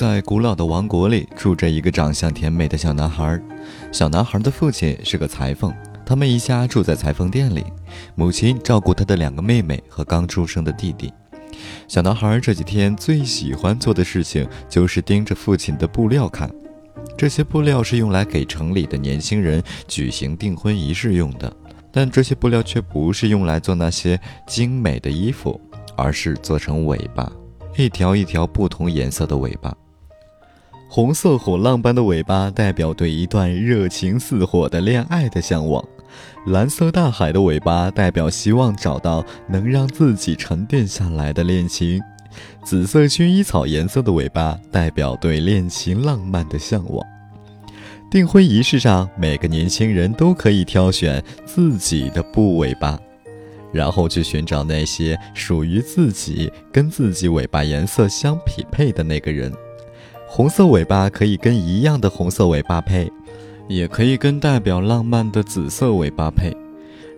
在古老的王国里，住着一个长相甜美的小男孩。小男孩的父亲是个裁缝，他们一家住在裁缝店里。母亲照顾他的两个妹妹和刚出生的弟弟。小男孩这几天最喜欢做的事情就是盯着父亲的布料看。这些布料是用来给城里的年轻人举行订婚仪式用的，但这些布料却不是用来做那些精美的衣服，而是做成尾巴，一条一条不同颜色的尾巴。红色火浪般的尾巴代表对一段热情似火的恋爱的向往，蓝色大海的尾巴代表希望找到能让自己沉淀下来的恋情，紫色薰衣草颜色的尾巴代表对恋情浪漫的向往。订婚仪式上，每个年轻人都可以挑选自己的布尾巴，然后去寻找那些属于自己、跟自己尾巴颜色相匹配的那个人。红色尾巴可以跟一样的红色尾巴配，也可以跟代表浪漫的紫色尾巴配。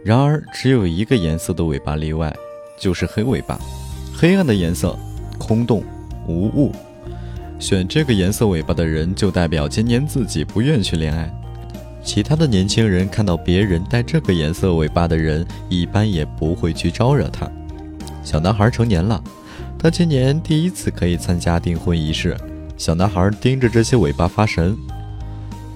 然而，只有一个颜色的尾巴例外，就是黑尾巴。黑暗的颜色，空洞无物。选这个颜色尾巴的人，就代表今年自己不愿去恋爱。其他的年轻人看到别人戴这个颜色尾巴的人，一般也不会去招惹他。小男孩成年了，他今年第一次可以参加订婚仪式。小男孩盯着这些尾巴发神，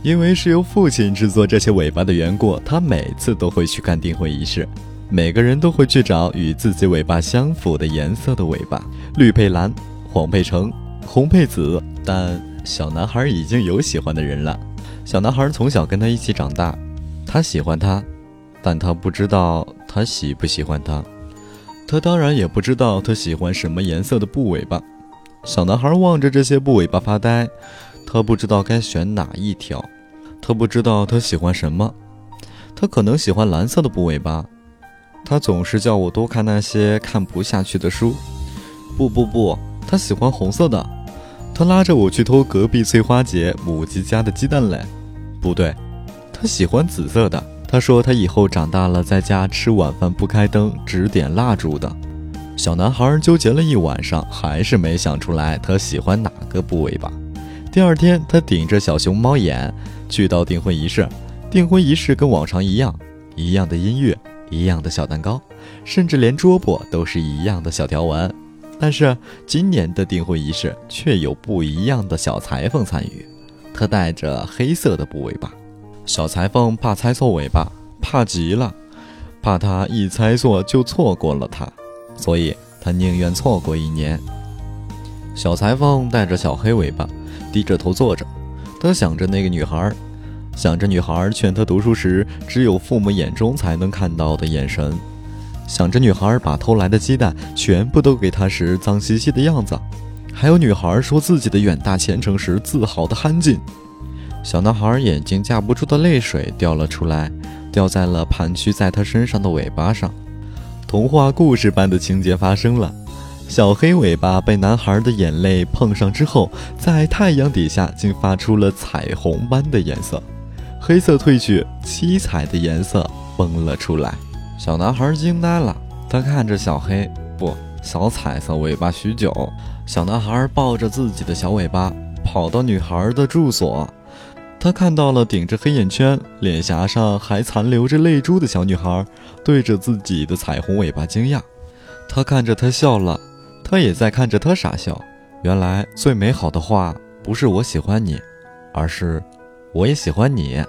因为是由父亲制作这些尾巴的缘故，他每次都会去看订婚仪式。每个人都会去找与自己尾巴相符的颜色的尾巴，绿配蓝，黄配橙，红配紫。但小男孩已经有喜欢的人了。小男孩从小跟他一起长大，他喜欢他，但他不知道他喜不喜欢他。他当然也不知道他喜欢什么颜色的布尾巴。小男孩望着这些布尾巴发呆，他不知道该选哪一条，他不知道他喜欢什么，他可能喜欢蓝色的布尾巴。他总是叫我多看那些看不下去的书。不不不，他喜欢红色的。他拉着我去偷隔壁翠花姐母鸡家的鸡蛋来。不对，他喜欢紫色的。他说他以后长大了在家吃晚饭不开灯，只点蜡烛的。小男孩纠结了一晚上，还是没想出来他喜欢哪个部尾巴。第二天，他顶着小熊猫眼去到订婚仪式。订婚仪式跟往常一样，一样的音乐，一样的小蛋糕，甚至连桌布都是一样的小条纹。但是今年的订婚仪式却有不一样的小裁缝参与。他带着黑色的布尾巴。小裁缝怕猜错尾巴，怕极了，怕他一猜错就错过了他。所以他宁愿错过一年。小裁缝带着小黑尾巴，低着头坐着。他想着那个女孩，想着女孩劝他读书时只有父母眼中才能看到的眼神，想着女孩把偷来的鸡蛋全部都给他时脏兮兮的样子，还有女孩说自己的远大前程时自豪的憨劲。小男孩眼睛架不住的泪水掉了出来，掉在了盘曲在他身上的尾巴上。童话故事般的情节发生了，小黑尾巴被男孩的眼泪碰上之后，在太阳底下竟发出了彩虹般的颜色，黑色褪去，七彩的颜色蹦了出来。小男孩惊呆了，他看着小黑不小彩色尾巴许久。小男孩抱着自己的小尾巴，跑到女孩的住所。他看到了顶着黑眼圈、脸颊上还残留着泪珠的小女孩，对着自己的彩虹尾巴惊讶。他看着她笑了，他也在看着她傻笑。原来最美好的话不是“我喜欢你”，而是“我也喜欢你”。